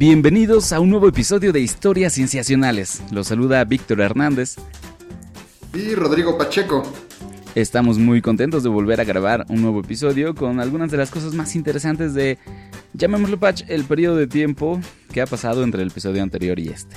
Bienvenidos a un nuevo episodio de Historias Cienciacionales. Los saluda Víctor Hernández. Y Rodrigo Pacheco. Estamos muy contentos de volver a grabar un nuevo episodio con algunas de las cosas más interesantes de, llamémoslo Patch, el periodo de tiempo que ha pasado entre el episodio anterior y este.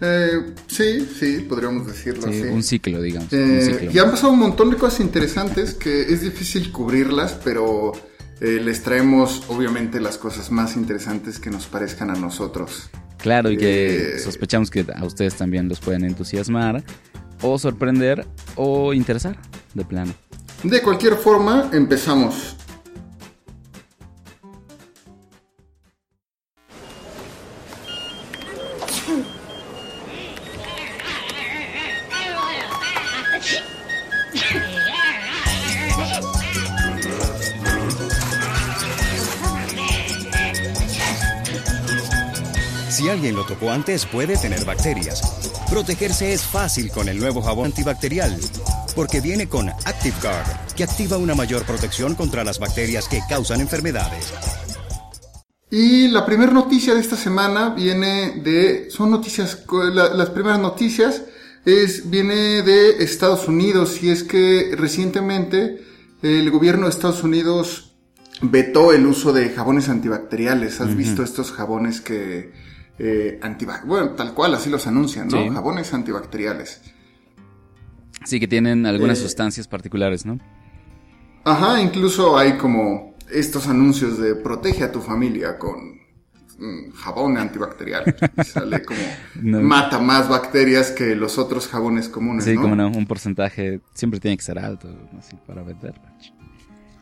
Eh, sí, sí, podríamos decirlo sí, así. Un ciclo, digamos. Eh, un ciclo. Y han pasado un montón de cosas interesantes que es difícil cubrirlas, pero eh, les traemos obviamente las cosas más interesantes que nos parezcan a nosotros. Claro, y que Eh, sospechamos que a ustedes también los pueden entusiasmar, o sorprender, o interesar, de plano. De cualquier forma, empezamos. Alguien lo tocó antes, puede tener bacterias. Protegerse es fácil con el nuevo jabón antibacterial, porque viene con ActiveGuard, que activa una mayor protección contra las bacterias que causan enfermedades. Y la primera noticia de esta semana viene de, son noticias, la- las primeras noticias es, viene de Estados Unidos y es que recientemente el gobierno de Estados Unidos vetó el uso de jabones antibacteriales. ¿Has visto estos jabones que, eh, bueno, tal cual, así los anuncian, ¿no? Sí. Jabones antibacteriales. Sí, que tienen algunas Eh, sustancias particulares, ¿no? Ajá, incluso hay como estos anuncios de protege a tu familia con mm, jabón antibacterial. Sale como No. mata más bacterias que los otros jabones comunes, Sí, ¿no? como no, un porcentaje siempre tiene que ser alto, así, para vender.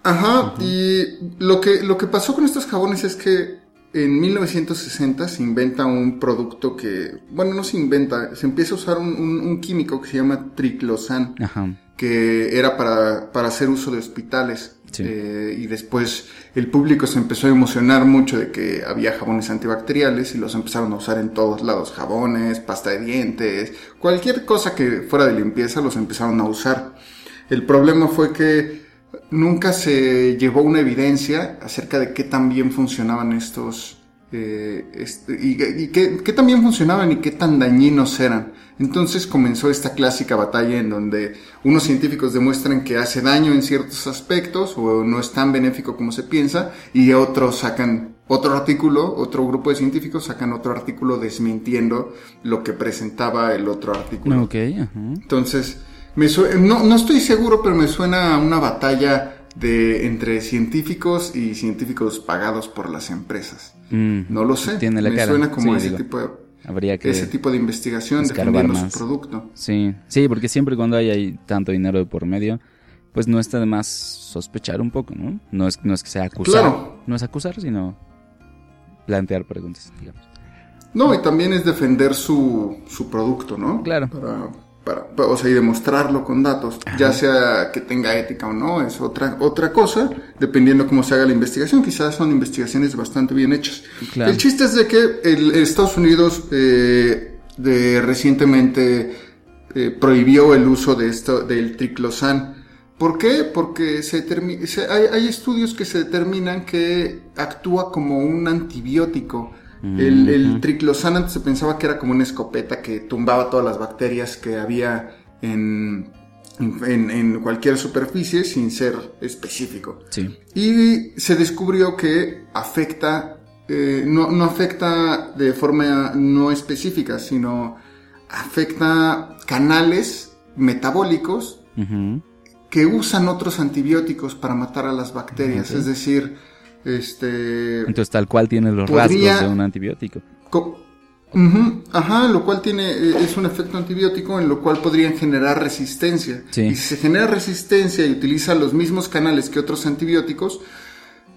Ajá, y lo que, lo que pasó con estos jabones es que en 1960 se inventa un producto que, bueno, no se inventa, se empieza a usar un, un- un químico que se llama triclosan. Ajá. que era para, para hacer uso de hospitales. Sí. Eh, y después el público se empezó a emocionar mucho de que había jabones antibacteriales y los empezaron a usar en todos lados. Jabones, pasta de dientes, cualquier cosa que fuera de limpieza los empezaron a usar. El problema fue que nunca se llevó una evidencia acerca de qué tan bien funcionaban estos... eh, este, y y qué, qué tan bien funcionaban y qué tan dañinos eran. Entonces comenzó esta clásica batalla en donde unos científicos demuestran que hace daño en ciertos aspectos o no es tan benéfico como se piensa y otros sacan otro artículo, otro grupo de científicos sacan otro artículo desmintiendo lo que presentaba el otro artículo. Ok, ajá. Entonces, me no, no estoy seguro, pero me suena a una batalla de entre científicos y científicos pagados por las empresas. Mm, No lo sé. Tiene la me cara. suena como Sí, ese digo, tipo de Habría que... ese tipo de investigación defendiendo más. su producto. Sí, sí, porque siempre cuando hay, ahí tanto dinero de por medio, pues no está de más sospechar un poco, ¿no? No es, no es que sea acusar, Claro. no es acusar, sino plantear preguntas, digamos. No, y también es defender su, su producto, ¿no? Claro. Para, para, pa- o sea, y demostrarlo con datos, ya sea que tenga ética o no, es otra, otra cosa, dependiendo cómo se haga la investigación. Quizás son investigaciones bastante bien hechas. Claro. El chiste es de que el, Estados Unidos eh, de, recientemente eh, prohibió el uso de esto, del triclosan. ¿Por qué? Porque se se- hay, hay estudios que se determinan que actúa como un antibiótico. El, el triclosan antes se pensaba que era como una escopeta que tumbaba todas las bacterias que había en, en, en cualquier superficie sin ser específico. Sí. Y se descubrió que afecta, eh, no, no afecta de forma no específica, sino afecta canales metabólicos que usan otros antibióticos para matar a las bacterias. Es decir, este... Entonces tal cual tiene los Podría- rasgos de un antibiótico. ajá, lo cual tiene, eh, es un efecto antibiótico en lo cual podrían generar resistencia. Sí. Y si se genera resistencia y utiliza los mismos canales que otros antibióticos,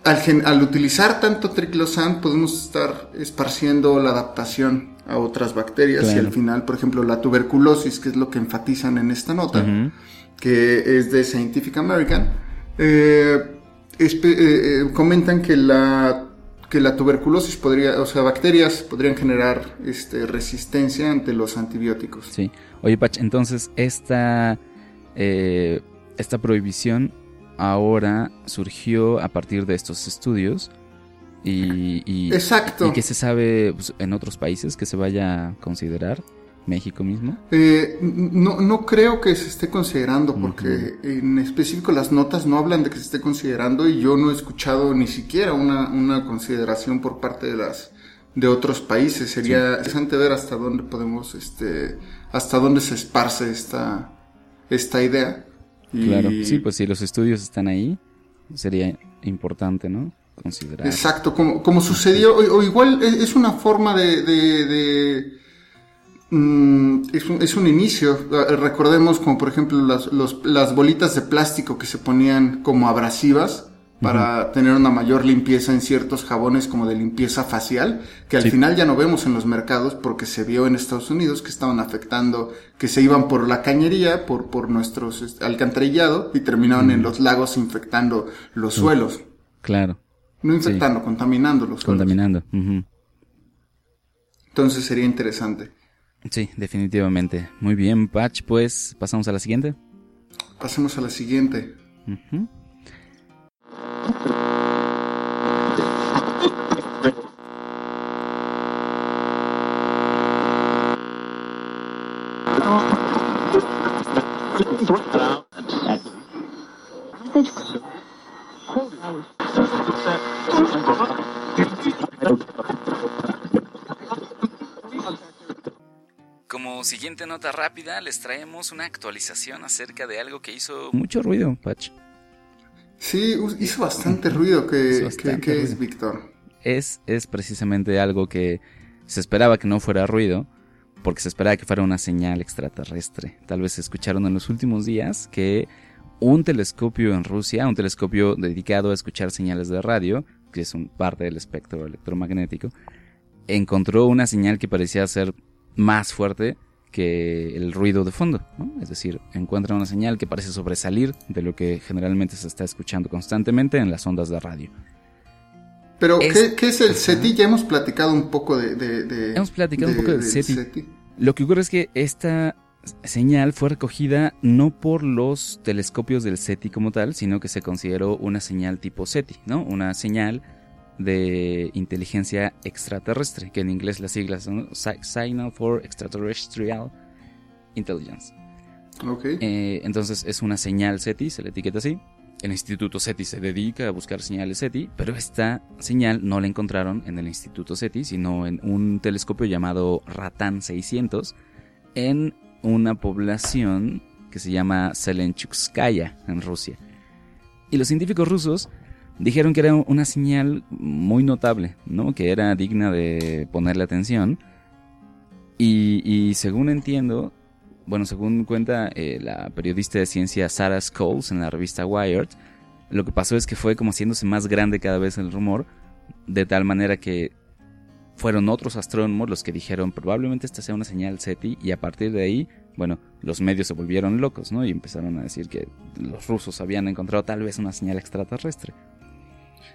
al, gen- al utilizar tanto triclosan podemos estar esparciendo la adaptación a otras bacterias y al final, por ejemplo, la tuberculosis, que es lo que enfatizan en esta nota, que es de Scientific American, eh, eh, eh, comentan que la que la tuberculosis podría, o sea, bacterias podrían generar este, resistencia ante los antibióticos. Sí. Oye, Pach, entonces esta, eh, esta prohibición ahora surgió a partir de estos estudios Y, Exacto. ¿Y qué se sabe pues, en otros países que se vaya a considerar? México mismo? Eh, no, no creo que se esté considerando, porque en específico las notas no hablan de que se esté considerando y yo no he escuchado ni siquiera una, una consideración por parte de las de otros países. Sería interesante ver hasta dónde podemos, este, hasta dónde se esparce esta, esta idea. Claro, sí, pues si los estudios están ahí, sería importante, ¿no? Considerar. Exacto, como, como sucedió, o, igual es una forma de Mm, es, un, es, un, inicio. Eh, recordemos como por ejemplo las, las, bolitas de plástico que se ponían como abrasivas para tener una mayor limpieza en ciertos jabones como de limpieza facial, que al final ya no vemos en los mercados porque se vio en Estados Unidos que estaban afectando, que se iban por la cañería, por, por nuestros este, alcantarillado y terminaban en los lagos infectando los suelos. Claro. No infectando, contaminando los suelos. Contaminando. Entonces sería interesante. Sí, definitivamente. Muy bien, Patch, pues pasamos a la siguiente. Pasemos a la siguiente. siguiente nota rápida, les traemos una actualización acerca de algo que hizo mucho ruido, Patch. Sí, hizo bastante ruido. ¿Qué, es, Víctor? Es, es precisamente algo que se esperaba que no fuera ruido, porque se esperaba que fuera una señal extraterrestre. Tal vez escucharon en los últimos días que un telescopio en Rusia, un telescopio dedicado a escuchar señales de radio, que es un parte del espectro electromagnético, encontró una señal que parecía ser más fuerte que el ruido de fondo, es decir, encuentra una señal que parece sobresalir de lo que generalmente se está escuchando constantemente en las ondas de radio. Pero, ¿qué, es el SETI? Ya hemos platicado un poco de... hemos platicado un poco del SETI. Lo que ocurre es que esta señal fue recogida no por los telescopios del SETI como tal, sino que se consideró una señal tipo SETI, ¿no? Una señal de inteligencia extraterrestre, que en inglés las siglas son Signal for Extraterrestrial Intelligence. Okay. Eh, entonces es una señal SETI, se le etiqueta así. El Instituto SETI se dedica a buscar señales SETI, pero esta señal no la encontraron en el Instituto SETI, sino en un telescopio llamado Ratan 600 en una población que se llama Selenchukskaya en Rusia. Y los científicos rusos dijeron que era una señal muy notable, ¿no? Que era digna de ponerle atención. Y, según entiendo, bueno, según cuenta eh, la periodista de ciencia Sarah Scholes en la revista Wired, lo que pasó es que fue como haciéndose más grande cada vez el rumor, de tal manera que fueron otros astrónomos los que dijeron probablemente esta sea una señal SETI y a partir de ahí, bueno, los medios se volvieron locos, ¿no? Y empezaron a decir que los rusos habían encontrado tal vez una señal extraterrestre.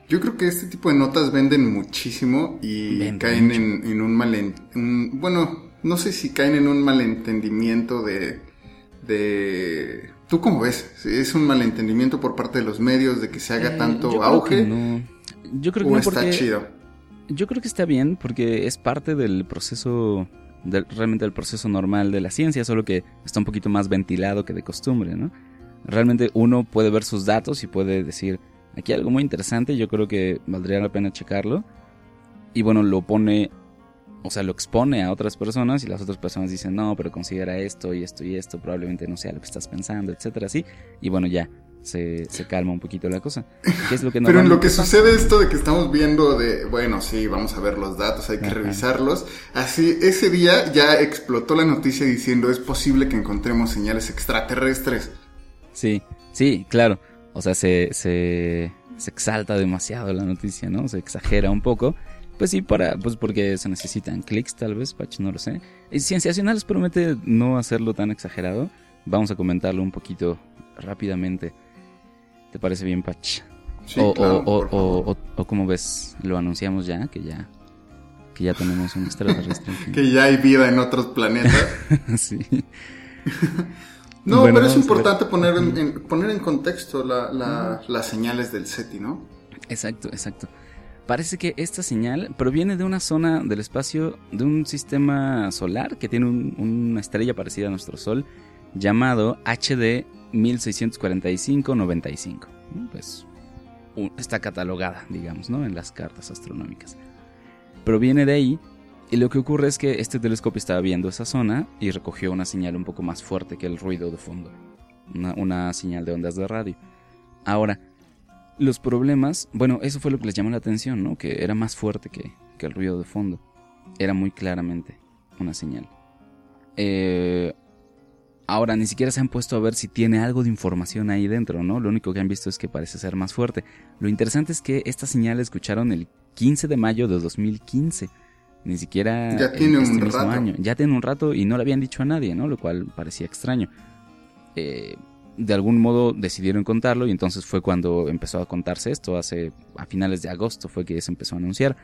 Yo creo que este tipo de notas venden muchísimo y caen en, un mal... bueno, no sé si caen en un malentendimiento de... de ¿Tú cómo ves? ¿Es un malentendimiento por parte de los medios de que se haga eh, tanto auge? no. Yo creo que no está chido. Yo creo que está bien porque es parte del proceso, realmente del proceso normal de la ciencia, solo que está un poquito más ventilado que de costumbre, ¿no? Realmente uno puede ver sus datos y puede decir, Aquí hay algo muy interesante, yo creo que valdría la pena checarlo. Y bueno, lo pone, o sea, lo expone a otras personas y las otras personas dicen, no, pero considera esto y esto y esto, probablemente no sea lo que estás pensando, etcétera, así. Y bueno, ya, se, se, calma un poquito la cosa. es lo que Pero en lo que sucede esto de que estamos viendo de, bueno, sí, vamos a ver los datos, hay que revisarlos. Así, ese día ya explotó la noticia diciendo es posible que encontremos señales extraterrestres. Sí, sí, claro. O sea, se, se, se exalta demasiado la noticia, ¿no? Se exagera un poco. Pues sí, para, pues porque se necesitan clics tal vez, Patch, no lo sé. Y Cienciacionales promete no hacerlo tan exagerado. Vamos a comentarlo un poquito rápidamente. ¿Te parece bien, Patch? Sí, o, claro, o, o, como ves, lo anunciamos ya, que ya, que ya tenemos un extraterrestre. que ya hay vida en otros planetas. sí. No, pero es importante poner en, poner en contexto las señales del SETI, ¿no? Exacto, exacto. parece que esta señal proviene de una zona del espacio de un sistema solar que tiene una estrella parecida a nuestro Sol llamado HD 1645-95. Pues está catalogada, digamos, ¿no? En las cartas astronómicas. Proviene de ahí y lo que ocurre es que este telescopio estaba viendo esa zona y recogió una señal un poco más fuerte que el ruido de fondo. Una, señal de ondas de radio. Ahora, los problemas, bueno, eso fue lo que les llamó la atención, ¿no? Que era más fuerte que, el ruido de fondo. Era muy claramente una señal. Eh, ahora, ni siquiera se han puesto a ver si tiene algo de información ahí dentro, ¿no? Lo único que han visto es que parece ser más fuerte. Lo interesante es que esta señal la escucharon el 15 de mayo de 2015. Ni siquiera ya tiene este un mismo rato. año. Ya tiene un rato y no le habían dicho a nadie, ¿no? Lo cual parecía extraño. Eh, de algún modo decidieron contarlo y entonces fue cuando empezó a contarse esto, hace a finales de agosto fue que se empezó a anunciar.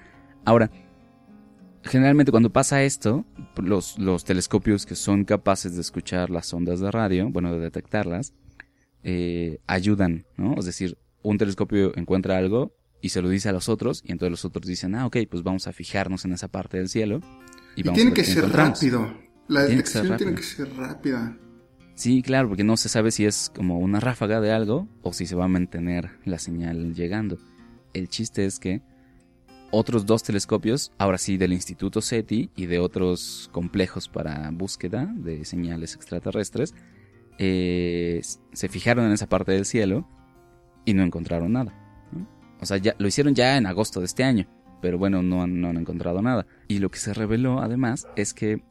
Ahora, generalmente cuando pasa esto, los, los telescopios que son capaces de escuchar las ondas de radio, bueno, de detectarlas, eh, ayudan, ¿no? Es decir, un telescopio encuentra algo y se lo dice a los otros y entonces los otros dicen, ah, ok, pues vamos a fijarnos en esa parte del cielo. Y, tiene que ser rápido. La detección tiene que ser rápida. Sí, claro, porque no se sabe si es como una ráfaga de algo o si se va a mantener la señal llegando. El chiste es que otros dos telescopios, ahora sí del Instituto SETI y de otros complejos para búsqueda de señales extraterrestres, eh, se fijaron en esa parte del cielo y no encontraron nada. O sea, ya, lo hicieron ya en agosto de este año, pero bueno, no, no han encontrado nada. Y lo que se reveló además es que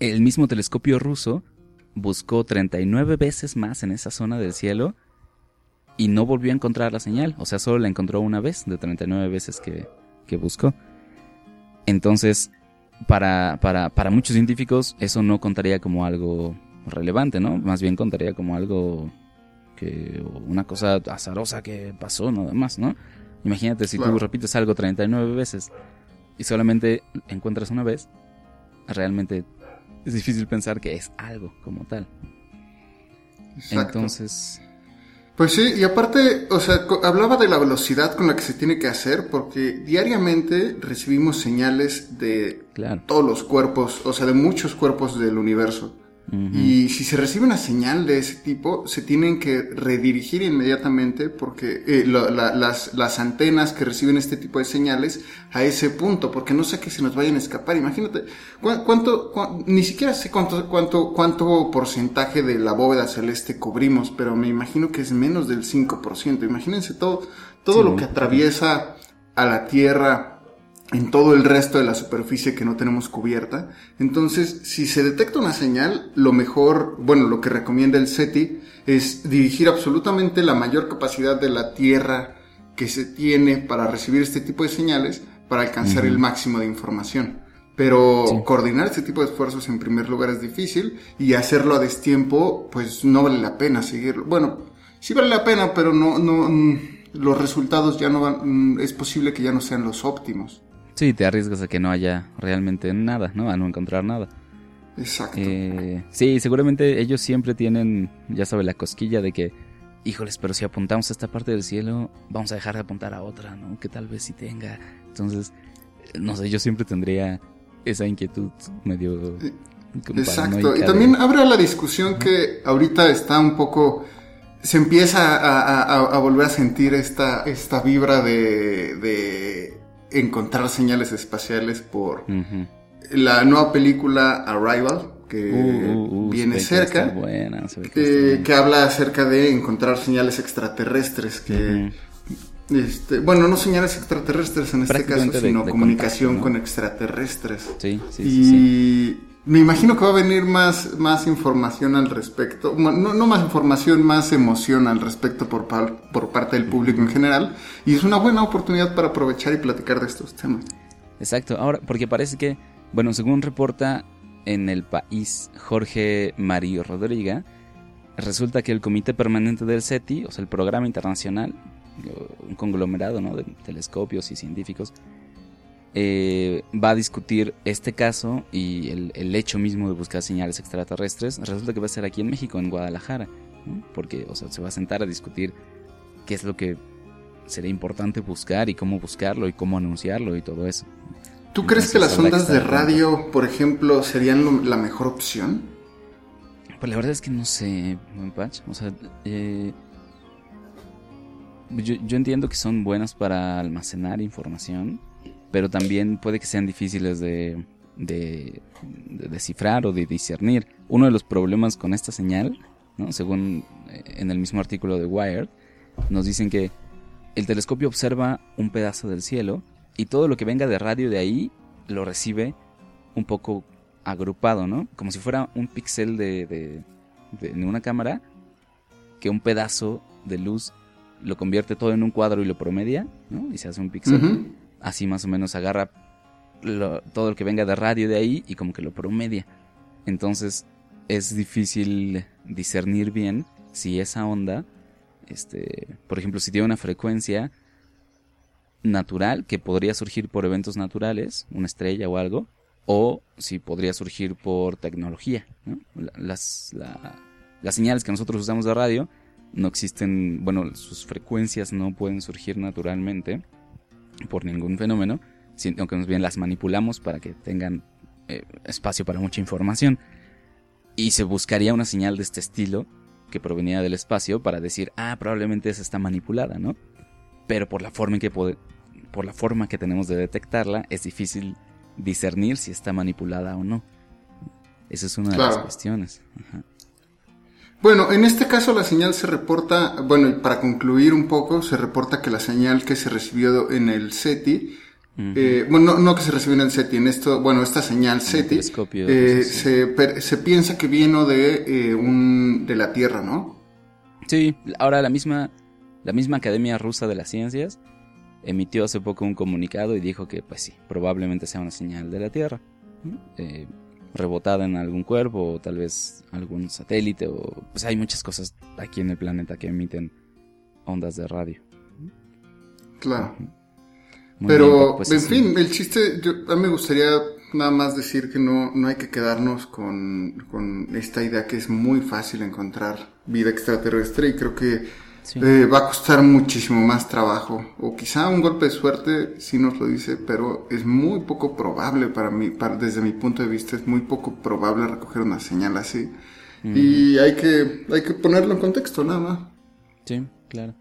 el mismo telescopio ruso buscó 39 veces más en esa zona del cielo y no volvió a encontrar la señal. O sea, solo la encontró una vez de 39 veces que, buscó. Entonces, para, para, para, muchos científicos eso no contaría como algo relevante, ¿no? Más bien contaría como algo que... una cosa azarosa que pasó nada más, ¿no? Imagínate si tú repites algo 39 veces y solamente encuentras una vez, realmente es difícil pensar que es algo como tal. Entonces... Pues sí, y aparte, o sea, hablaba de la velocidad con la que se tiene que hacer, porque diariamente recibimos señales de todos los cuerpos, o sea, de muchos cuerpos del universo. Y si se recibe una señal de ese tipo, se tienen que redirigir inmediatamente porque eh, las, las, antenas que reciben este tipo de señales a ese punto, porque no sé que se nos vayan a escapar. Imagínate, ¿cuánto, ni siquiera sé cuánto, cuánto, cuánto porcentaje de la bóveda celeste cubrimos, pero me imagino que es menos del 5%. Imagínense todo, todo lo que atraviesa a la Tierra en todo el resto de la superficie que no tenemos cubierta. Entonces, si se detecta una señal, lo mejor, bueno, lo que recomienda el SETI es dirigir absolutamente la mayor capacidad de la Tierra que se tiene para recibir este tipo de señales para alcanzar el máximo de información. Pero coordinar este tipo de esfuerzos en primer lugar es difícil y hacerlo a destiempo, pues no vale la pena seguirlo. Bueno, sí vale la pena, pero no, no, mm, los resultados ya no van, mm, es posible que ya no sean los óptimos. Sí, te arriesgas a que no haya realmente nada, ¿no? A no encontrar nada. Exacto. Eh, sí, seguramente ellos siempre tienen, ya sabes, la cosquilla de que, híjoles, pero si apuntamos a esta parte del cielo, vamos a dejar de apuntar a otra, ¿no? Que tal vez sí tenga. Entonces, no sé, yo siempre tendría esa inquietud medio... Eh, exacto, y también abre la discusión que ahorita está un poco se empieza a, volver a sentir esta, esta vibra de, encontrar señales espaciales por la nueva película Arrival, que uh, uh, uh, viene cerca, que, habla acerca de encontrar señales extraterrestres, que... Este, bueno, no señales extraterrestres en este caso, sino comunicación con extraterrestres. Sí, sí, y me imagino que va a venir más, más información al respecto, no, más información, más emoción al respecto por, por parte del público en general, y es una buena oportunidad para aprovechar y platicar de estos temas. Exacto, ahora, porque parece que, bueno, según reporta en el país Jorge Mario Rodríguez, resulta que el Comité Permanente del SETI, o sea, el Programa Internacional, un conglomerado ¿no? de telescopios y científicos, eh, va a discutir este caso y el, hecho mismo de buscar señales extraterrestres. Resulta que va a ser aquí en México, en Guadalajara, porque o sea, se va a sentar a discutir qué es lo que sería importante buscar y cómo buscarlo y cómo anunciarlo y todo eso. ¿Tú crees que las ondas de radio, por ejemplo, serían la mejor opción? Pues la verdad es que no sé, buen patch. O sea, eh, yo, yo, entiendo que son buenas para almacenar información, pero también puede que sean difíciles de, de, de, descifrar o de discernir. Uno de los problemas con esta señal, ¿no? según eh, en el mismo artículo de Wired, nos dicen que el telescopio observa un pedazo del cielo y todo lo que venga de radio de ahí lo recibe un poco agrupado, ¿no? Como si fuera un píxel de, de, una cámara que un pedazo de luz lo convierte todo en un cuadro y lo promedia, ¿no? Y se hace un píxel. Así más o menos agarra todo lo que venga de radio de ahí y como que lo promedia. Entonces es difícil discernir bien si esa onda, este, por ejemplo, si tiene una frecuencia natural que podría surgir por eventos naturales, una estrella o algo, o si podría surgir por tecnología. Las, las señales que nosotros usamos de radio no existen, bueno, sus frecuencias no pueden surgir naturalmente por ningún fenómeno, sino que más bien las manipulamos para que tengan eh, espacio para mucha información. Y se buscaría una señal de este estilo que provenía del espacio para decir, ah, probablemente esa está manipulada, ¿no? Pero por la forma en que por la forma que tenemos de detectarla, es difícil discernir si está manipulada o no. Esa es una de las cuestiones. Bueno, en este caso la señal se reporta, bueno, para concluir un poco, se reporta que la señal que se recibió en el SETI, eh, bueno, no, que se recibió en el SETI, en esto, bueno, esta señal SETI, eh, se, se, piensa que vino de, eh, un, de la Tierra, ¿no? Sí, ahora la misma, la misma Academia Rusa de las Ciencias emitió hace poco un comunicado y dijo que, pues sí, probablemente sea una señal de la Tierra. Eh, rebotada en algún cuerpo o tal vez algún satélite o pues hay muchas cosas aquí en el planeta que emiten ondas de radio. Claro. Pero, pues, en fin, el chiste, yo, a mí me gustaría nada más decir que no, no hay que quedarnos con, con esta idea que es muy fácil encontrar vida extraterrestre y creo que eh, va a costar muchísimo más trabajo. O quizá un golpe de suerte sí nos lo dice, pero es muy poco probable para mí, para, desde mi punto de vista, es muy poco probable recoger una señal así. Y hay que, hay que ponerlo en contexto, nada más. Sí, claro.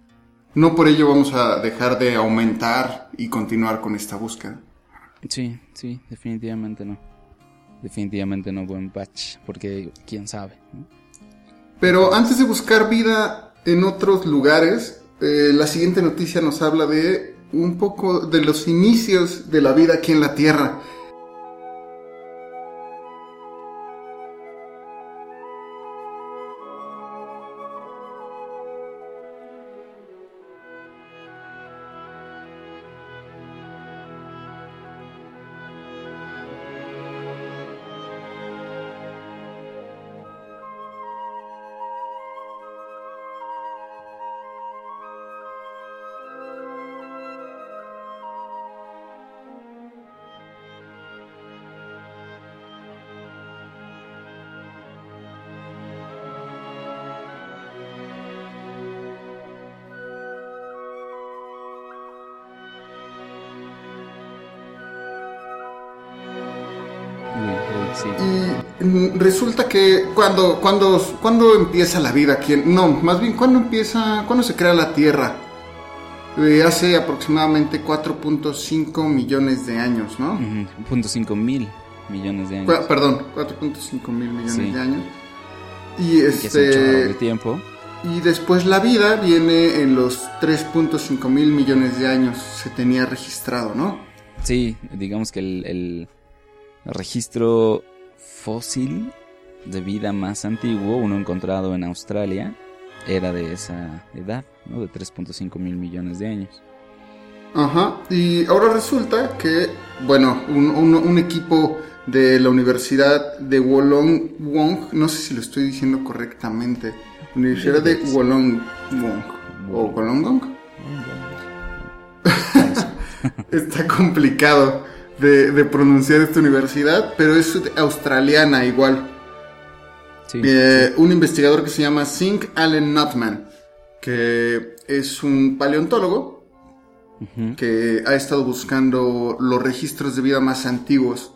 No por ello vamos a dejar de aumentar y continuar con esta búsqueda. Sí, sí, definitivamente no. Definitivamente no buen patch, porque quién sabe. Pero antes de buscar vida en otros lugares. Eh, la siguiente noticia nos habla de un poco de los inicios de la vida aquí en la Tierra. Resulta que cuando, cuando, cuando empieza la vida aquí, no, más bien cuando empieza, cuando se crea la Tierra, eh, hace aproximadamente 4.5 millones de años, ¿no? 4.5 mil millones de años. perdón, 4.5 mil millones de años. Y este... tiempo. Y después la vida viene en los 3.5 mil millones de años, se tenía registrado, ¿no? Sí, digamos que el registro fósil de vida más antiguo, uno encontrado en Australia, era de esa edad, ¿no? De 3.5 mil millones de años. Ajá, y ahora resulta que, bueno, un, equipo de la Universidad de Wollongong, no sé si lo estoy diciendo correctamente, Universidad de Wollongong, o Wollongong. Está complicado de, pronunciar esta universidad, pero es australiana igual. Eh, un investigador que se llama Sink Allen Nutman, que es un paleontólogo que ha estado buscando los registros de vida más antiguos.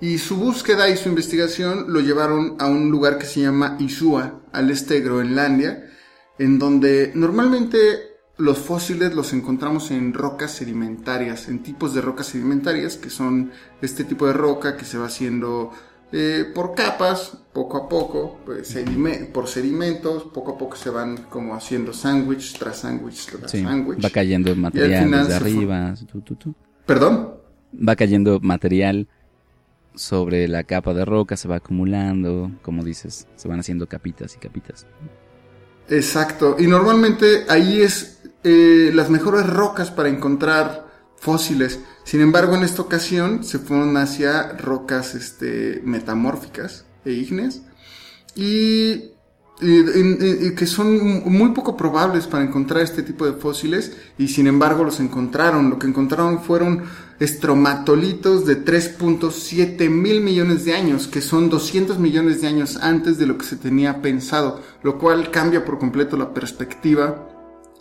Y su búsqueda y su investigación lo llevaron a un lugar que se llama Isua, al este de Groenlandia, en donde normalmente los fósiles los encontramos en rocas sedimentarias, en tipos de rocas sedimentarias, que son este tipo de roca que se va haciendo eh, por capas, poco a poco, pues, por sedimentos, poco a poco se van como haciendo sándwich tras sándwich tras sándwich. Va cayendo material desde arriba. ¿Perdón? Va cayendo material sobre la capa de roca, se va acumulando, como dices, se van haciendo capitas y capitas. Exacto, y normalmente ahí es eh, las mejores rocas para encontrar fósiles. Sin embargo, en esta ocasión se fueron hacia rocas este, metamórficas e ígneas y, que son muy poco probables para encontrar este tipo de fósiles y sin embargo los encontraron. Lo que encontraron fueron estromatolitos de 3.7 mil millones de años, que son 200 millones de años antes de lo que se tenía pensado, lo cual cambia por completo la perspectiva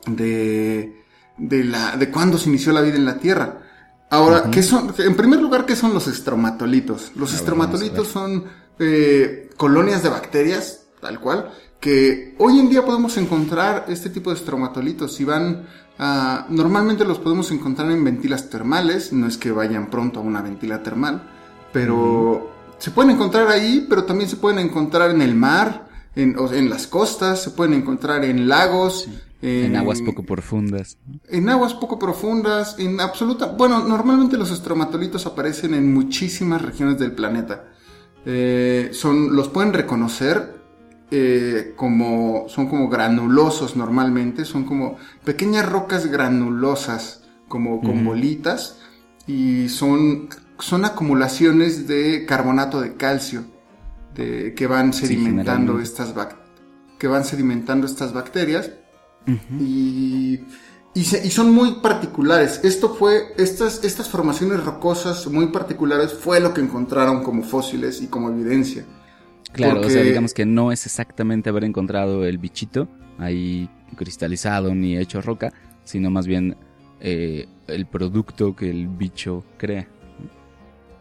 de, de, la, de cuándo se inició la vida en la Tierra. Ahora, ¿qué son? En primer lugar, ¿qué son los estromatolitos? Los estromatolitos son eh, colonias de bacterias, tal cual, que hoy en día podemos encontrar este tipo de estromatolitos. y van a, normalmente los podemos encontrar en ventilas termales, no es que vayan pronto a una ventila termal, pero se pueden encontrar ahí, pero también se pueden encontrar en el mar, en, en las costas, se pueden encontrar en lagos, en, aguas poco profundas. En aguas poco profundas, en absoluta... Bueno, normalmente los estromatolitos aparecen en muchísimas regiones del planeta. Eh, son, los pueden reconocer eh, como... Son como granulosos normalmente, son como pequeñas rocas granulosas, como con bolitas, y son, son acumulaciones de carbonato de calcio de, que van sedimentando estas que van sedimentando estas bacterias y, y, son muy particulares. Esto fue, estas, estas formaciones rocosas muy particulares fue lo que encontraron como fósiles y como evidencia. Claro, o sea, digamos que no es exactamente haber encontrado el bichito ahí cristalizado ni hecho roca, sino más bien eh, el producto que el bicho crea.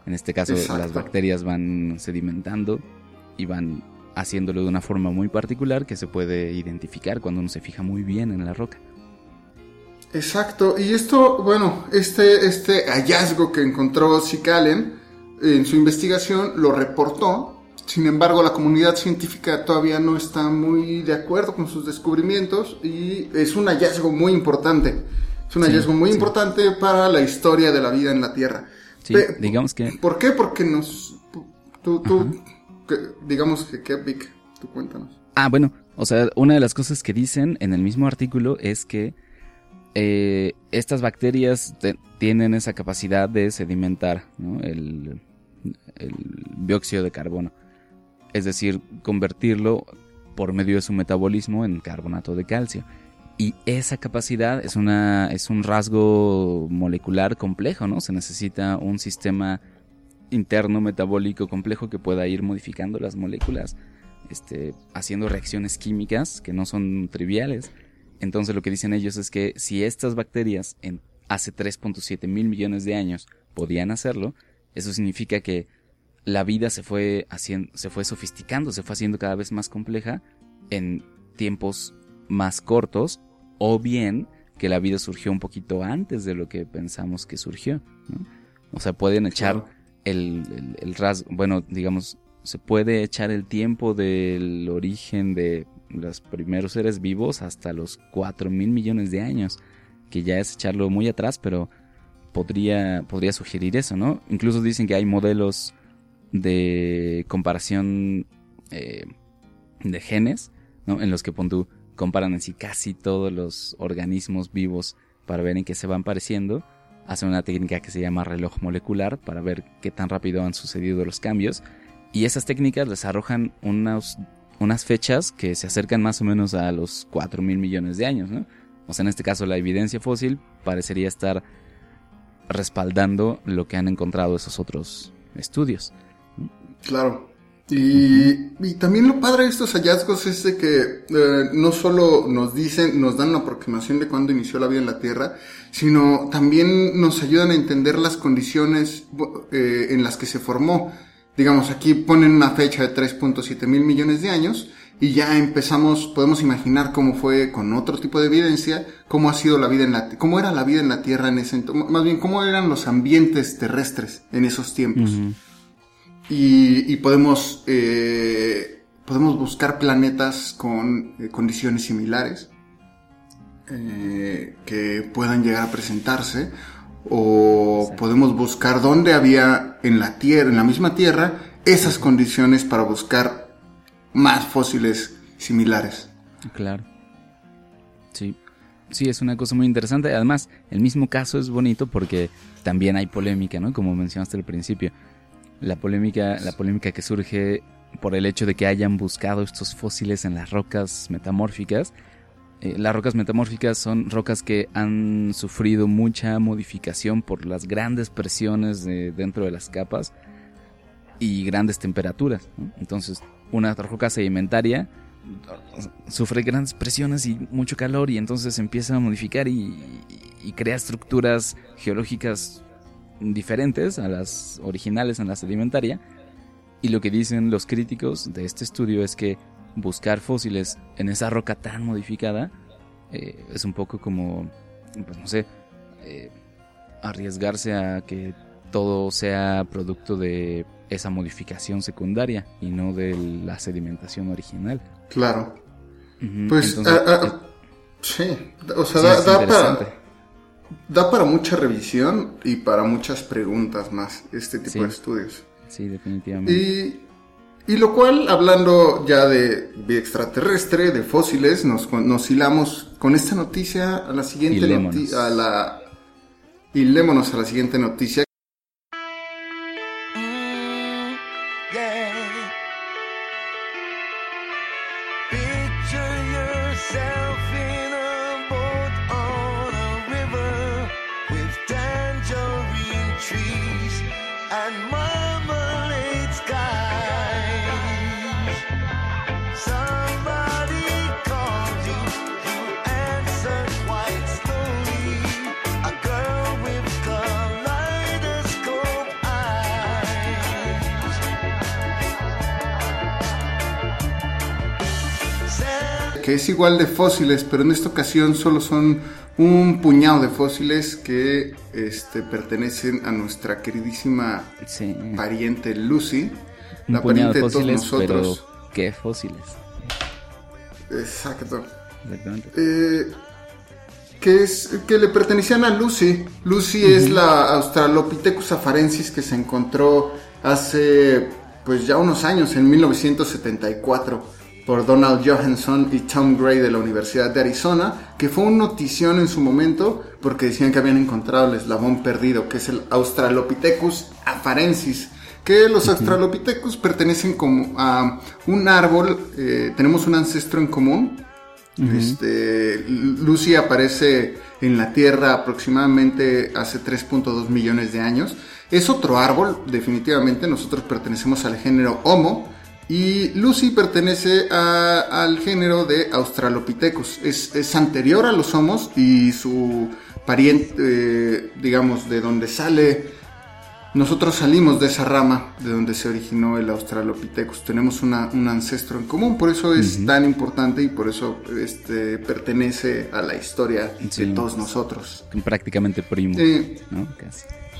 En este caso, las bacterias van sedimentando y van haciéndolo de una forma muy particular que se puede identificar cuando uno se fija muy bien en la roca. Exacto, y esto, bueno, este, este hallazgo que encontró Sikalen en su investigación lo reportó, sin embargo la comunidad científica todavía no está muy de acuerdo con sus descubrimientos y es un hallazgo muy importante, es un hallazgo muy importante para la historia de la vida en la Tierra. Sí, digamos que... ¿Por qué? Porque nos... Tú, tú, digamos que, ¿qué, Vic? Tú cuéntanos. Ah, bueno, o sea, una de las cosas que dicen en el mismo artículo es que eh, estas bacterias tienen esa capacidad de sedimentar el, el dióxido de carbono. Es decir, convertirlo por medio de su metabolismo en carbonato de calcio. Y esa capacidad es, una, es un rasgo molecular complejo, ¿no? Se necesita un sistema interno metabólico complejo que pueda ir modificando las moléculas, este, haciendo reacciones químicas que no son triviales. Entonces lo que dicen ellos es que si estas bacterias en hace 3.7 mil millones de años podían hacerlo, eso significa que la vida se fue haciendo, se fue sofisticando, se fue haciendo cada vez más compleja en tiempos más cortos, o bien que la vida surgió un poquito antes de lo que pensamos que surgió. O sea, pueden echar el, el, rasgo, bueno, digamos, se puede echar el tiempo del origen de los primeros seres vivos hasta los 4 mil millones de años, que ya es echarlo muy atrás, pero podría, podría sugerir eso, ¿no? Incluso dicen que hay modelos de comparación eh, de genes, ¿no? En los que comparan en sí casi todos los organismos vivos para ver en qué se van pareciendo hacen una técnica que se llama reloj molecular para ver qué tan rápido han sucedido los cambios. Y esas técnicas les arrojan unas, unas fechas que se acercan más o menos a los 4 mil millones de años. ¿no? O sea, en este caso la evidencia fósil parecería estar respaldando lo que han encontrado esos otros estudios. Claro. Y, también lo padre de estos hallazgos es de que eh, no solo nos dicen, nos dan una aproximación de cuándo inició la vida en la Tierra, sino también nos ayudan a entender las condiciones eh, en las que se formó. Digamos, aquí ponen una fecha de 3.7 mil millones de años y ya empezamos, podemos imaginar cómo fue con otro tipo de evidencia, cómo ha sido la vida en la, cómo era la vida en la Tierra en ese entonces, más bien cómo eran los ambientes terrestres en esos tiempos y, podemos, eh, podemos buscar planetas con eh, condiciones similares eh, que puedan llegar a presentarse o podemos buscar dónde había en la Tierra, en la misma Tierra, esas condiciones para buscar más fósiles similares. Claro. Sí. Sí, es una cosa muy interesante. Además, el mismo caso es bonito porque también hay polémica, ¿no? Como mencionaste al principio la polémica, la polémica que surge por el hecho de que hayan buscado estos fósiles en las rocas metamórficas. Eh, las rocas metamórficas son rocas que han sufrido mucha modificación por las grandes presiones dentro de las capas y grandes temperaturas. Entonces, una roca sedimentaria sufre grandes presiones y mucho calor y entonces empieza a modificar y crea estructuras geológicas diferentes a las originales en la sedimentaria. Y lo que dicen los críticos de este estudio es que buscar fósiles en esa roca tan modificada eh, es un poco como, pues no sé, eh, arriesgarse a que todo sea producto de esa modificación secundaria y no de la sedimentación original. Claro. Pues, ah, ah, sí, o sea, da, para, da para mucha revisión y para muchas preguntas más este tipo de estudios. Sí, definitivamente. Y, lo cual, hablando ya de vida extraterrestre, de fósiles, nos, nos hilamos con esta noticia a la siguiente noticia. A la, hilémonos a la siguiente noticia es igual de fósiles, pero en esta ocasión solo son un puñado de fósiles que este, pertenecen a nuestra queridísima pariente Lucy, la pariente de, fósiles, todos nosotros. Pero, ¿Qué fósiles? Exacto. Eh, que, es, que le pertenecían a Lucy. Lucy es la Australopithecus afarensis que se encontró hace pues ya unos años, en 1974 por Donald Johansson y Tom Gray de la Universidad de Arizona, que fue una notición en su momento porque decían que habían encontrado el eslabón perdido, que es el Australopithecus afarensis, que los Australopithecus pertenecen como a un árbol, eh, tenemos un ancestro en común. este, Lucy aparece en la Tierra aproximadamente hace 3.2 millones de años. Es otro árbol, definitivamente, nosotros pertenecemos al género Homo, y Lucy pertenece al género de Australopithecus. Es, anterior a los Homos y su pariente, eh, digamos, de donde sale. Nosotros salimos de esa rama de donde se originó el Australopithecus. Tenemos un ancestro en común, por eso es tan importante y por eso este, pertenece a la historia de todos nosotros. Prácticamente primos.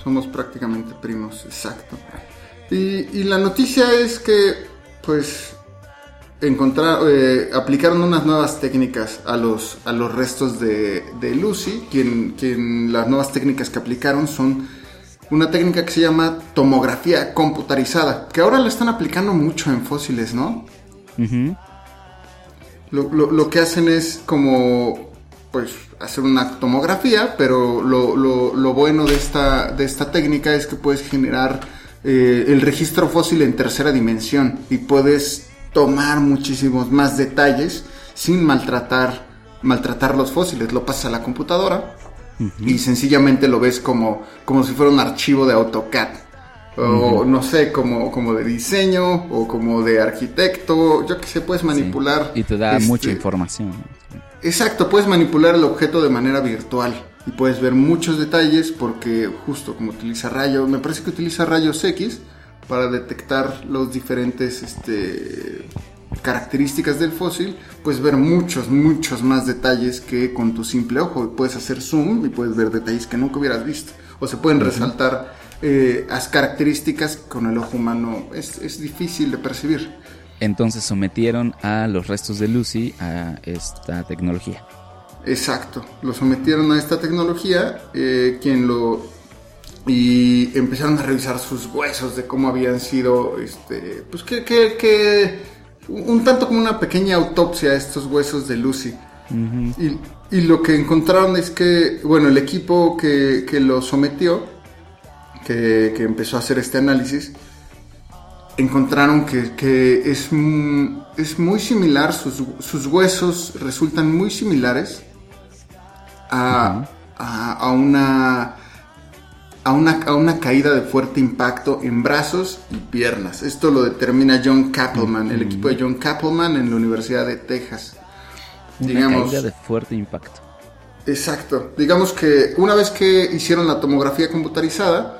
Somos prácticamente primos, exacto. y la noticia es que pues encontrar, eh, aplicaron unas nuevas técnicas a los, a los restos de, Lucy, quien, quien las nuevas técnicas que aplicaron son una técnica que se llama tomografía computarizada, que ahora la están aplicando mucho en fósiles, ¿no? lo, que hacen es como, pues, hacer una tomografía, pero lo, bueno de esta, de esta técnica es que puedes generar eh, el registro fósil en tercera dimensión y puedes tomar muchísimos más detalles sin maltratar, maltratar los fósiles. Lo pasas a la computadora y sencillamente lo ves como, como si fuera un archivo de AutoCAD. o no sé, como, como de diseño o como de arquitecto, yo que sé, puedes manipular. Y te da este, mucha información. Exacto, puedes manipular el objeto de manera virtual y puedes ver muchos detalles porque justo como utiliza rayos, me parece que utiliza rayos X para detectar los diferentes este, características del fósil, puedes ver muchos, muchos más detalles que con tu simple ojo. Puedes hacer zoom y puedes ver detalles que nunca hubieras visto. O se pueden resaltar eh, las características con el ojo humano. Es, es difícil de percibir. Entonces sometieron a los restos de Lucy a esta tecnología. Exacto, lo sometieron a esta tecnología, eh, quien lo y empezaron a revisar sus huesos de cómo habían sido, este, pues que, que, que un tanto como una pequeña autopsia a estos huesos de Lucy. y, y, lo que encontraron es que, bueno, el equipo que, que lo sometió, que, que, empezó a hacer este análisis, encontraron que, que es, es, muy similar, sus, sus, huesos resultan muy similares a, a, a una a una, a una, caída de fuerte impacto en brazos y piernas. Esto lo determina John Kappelman, el equipo de John Kappelman en la Universidad de Texas. Una Digamos, caída de fuerte impacto. Exacto. Digamos que una vez que hicieron la tomografía computarizada,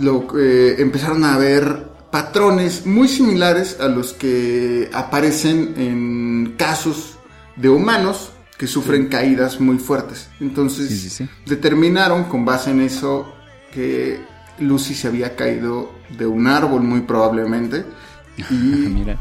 lo, eh, empezaron a ver patrones muy similares a los que aparecen en casos de humanos que sufren sí. caídas muy fuertes. Entonces sí, sí, determinaron con base en eso que Lucy se había caído de un árbol muy probablemente y, Mira.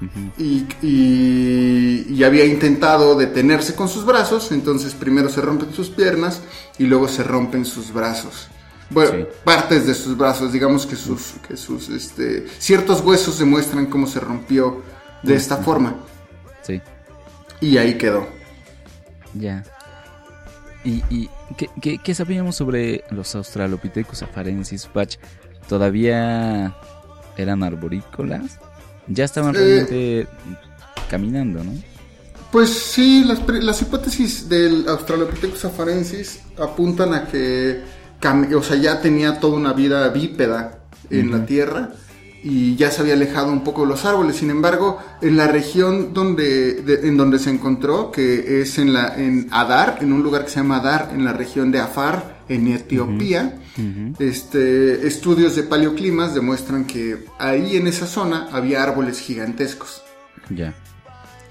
uh -huh. y, y, y, había intentado detenerse con sus brazos, entonces primero se rompen sus piernas y luego se rompen sus brazos. Bueno, partes de sus brazos, digamos que sus, que sus este, ciertos huesos demuestran cómo se rompió de esta forma. Sí. Y ahí quedó. Ya. ¿Y, y ¿qué, qué, qué, sabíamos sobre los Australopithecus afarensis, Patch? ¿Todavía eran arborícolas? Ya estaban eh, realmente caminando, ¿no? Pues sí, las, las hipótesis del Australopithecus afarensis apuntan a que o sea, ya tenía toda una vida bípeda en uh -huh. la Tierra y ya se había alejado un poco de los árboles. Sin embargo, en la región donde, de, en donde se encontró, que es en, la, en Adar, en un lugar que se llama Adar, en la región de Afar, en Etiopía, uh -huh. este, estudios de paleoclimas demuestran que ahí en esa zona había árboles gigantescos. Ya. Yeah.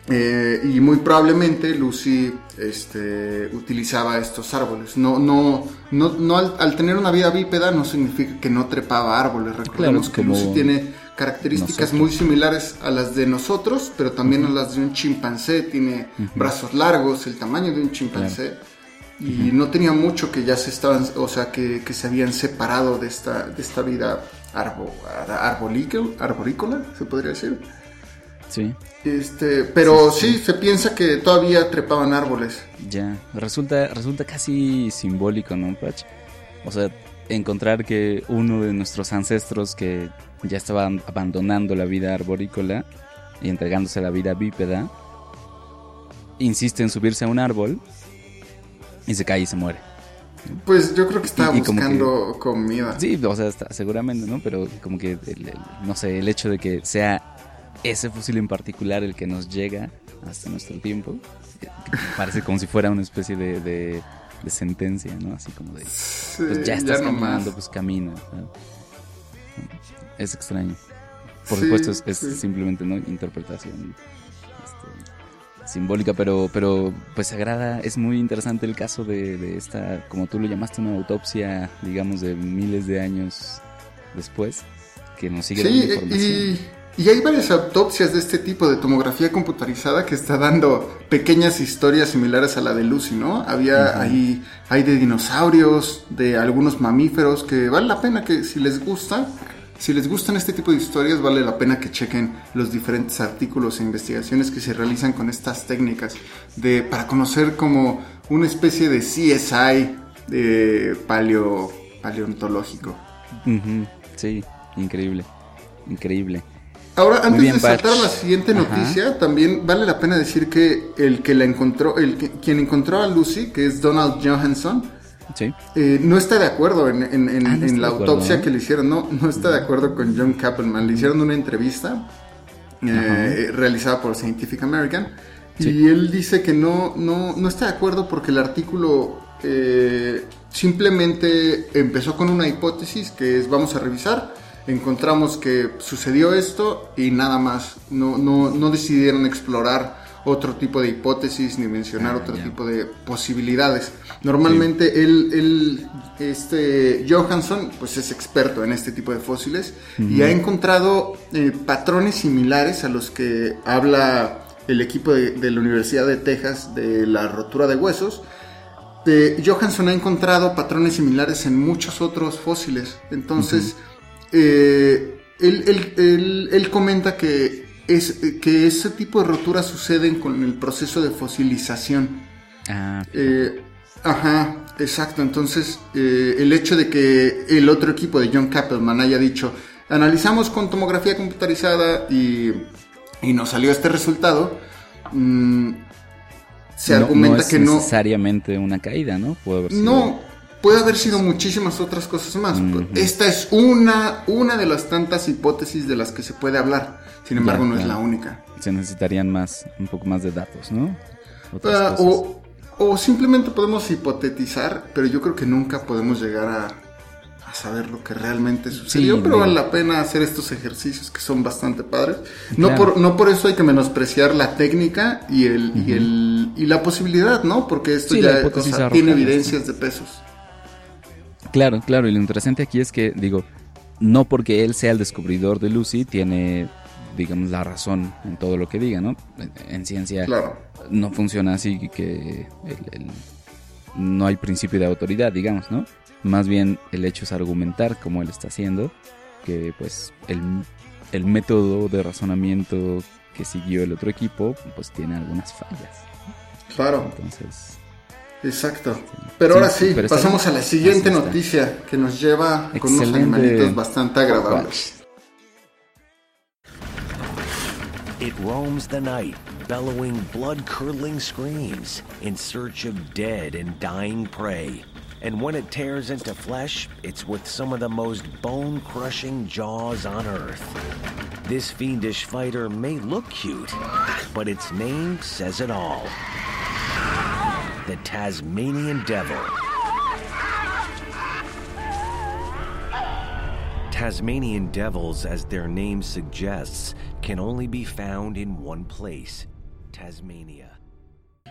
Eh, y muy probablemente Lucy este, utilizaba estos árboles. No, no, no, no al, al, tener una vida bípeda no significa que no trepaba árboles. Recordemos claro, que Lucy tiene características nosotros. muy similares a las de nosotros, pero también uh -huh. a las de un chimpancé. Tiene uh -huh. brazos largos, el tamaño de un chimpancé. Claro. Y uh -huh. no tenía mucho que ya se estaban, o sea, que, que se habían separado de esta, de esta vida arbo, arborícola, se podría decir. Sí. Este, pero sí, sí, sí, se piensa que todavía trepaban árboles. Ya, resulta, resulta casi simbólico, ¿no, Pach? O sea, encontrar que uno de nuestros ancestros que ya estaba abandonando la vida arborícola y entregándose a la vida bípeda, insiste en subirse a un árbol y se cae y se muere. Pues yo creo que estaba y, y buscando que, comida. Sí, o sea, está, seguramente, ¿no? Pero como que, el, el, no sé, el hecho de que sea ese fósil en particular el que nos llega hasta nuestro tiempo parece como si fuera una especie de, de, de sentencia, ¿no? Así como de, sí, pues ya estás ya caminando, pues camina. ¿no? Es extraño. Por sí, supuesto, es, es sí. simplemente no interpretación este, simbólica, pero, pero pues agrada, es muy interesante el caso de, de esta, como tú lo llamaste, una autopsia, digamos, de miles de años después, que nos sigue dando información. Y y hay varias autopsias de este tipo de tomografía computarizada que está dando pequeñas historias similares a la de Lucy, ¿no? Había uh -huh. ahí, hay de dinosaurios, de algunos mamíferos que vale la pena que si les gusta, si les gustan este tipo de historias, vale la pena que chequen los diferentes artículos e investigaciones que se realizan con estas técnicas de, para conocer como una especie de CSI de paleo, paleontológico. Uh -huh. Sí, increíble, increíble. Ahora, antes bien, de saltar a la siguiente noticia, Ajá. también vale la pena decir que el que la encontró, el que, quien encontró a Lucy, que es Donald Johansson, Sí. eh, no está de acuerdo en, en- en- Ah, no en está la acuerdo, autopsia ¿no? que le hicieron. No, no está de acuerdo con John Kappelman. Le hicieron una entrevista eh, realizada por Scientific American. Sí. Y él dice que no, no, no está de acuerdo porque el artículo eh, simplemente empezó con una hipótesis que es vamos a revisar. Encontramos que sucedió esto y nada más. No, no, no decidieron explorar otro tipo de hipótesis ni mencionar Ah, otro ya. tipo de posibilidades. Normalmente él, él, este Johansson, pues es experto en este tipo de fósiles y ha encontrado eh, patrones similares a los que habla el equipo de, de la Universidad de Texas de la rotura de huesos. Eh, Johansson ha encontrado patrones similares en muchos otros fósiles. Entonces, eh, él, él- él- él comenta que, es, que ese tipo de roturas suceden con el proceso de fosilización. Ah, Eh, ajá, exacto. Entonces, eh, el hecho de que el otro equipo de John Kappelman haya dicho, analizamos con tomografía computarizada y, y nos salió este resultado, mm, se no- argumenta no es que no... necesariamente una caída, ¿no? Puede haber sido- No, puede haber sido muchísimas otras cosas más. Esta es una, una de las tantas hipótesis de las que se puede hablar. Sin embargo, Ya, no es la única. Se necesitarían más, un poco más de datos, ¿no? Ah, o, o simplemente podemos hipotetizar, pero yo creo que nunca podemos llegar a, a saber lo que realmente sucedió. Sí, pero vale la pena hacer estos ejercicios que son bastante padres. No, Claro. por, no por eso hay que menospreciar la técnica y, el, y, el, y la posibilidad, ¿no? Porque esto Sí, ya o hipótesis sea, tiene evidencias de pesos. Claro, claro, y lo interesante aquí es que, digo, no porque él sea el descubridor de Lucy, tiene, digamos, la razón en todo lo que diga, ¿no? En, en ciencia Claro. no funciona así que el- el- no hay principio de autoridad, digamos, ¿no? Más bien el hecho es argumentar como él está haciendo, que pues el, el método de razonamiento que siguió el otro equipo, pues tiene algunas fallas. Claro. Entonces, Exacto. Pero Sí, ahora sí, pero está pasamos a la siguiente noticia que nos lleva con unos animalitos bastante agradables. It roams the night, bellowing blood curdling screams in search of dead and dying prey. And when it tears into flesh, it's with some of the most bone crushing jaws on earth. This fiendish fighter may look cute, but its name says it all the Tasmanian Devil. Tasmanian devils, as their name suggests, can only be found in one place Tasmania.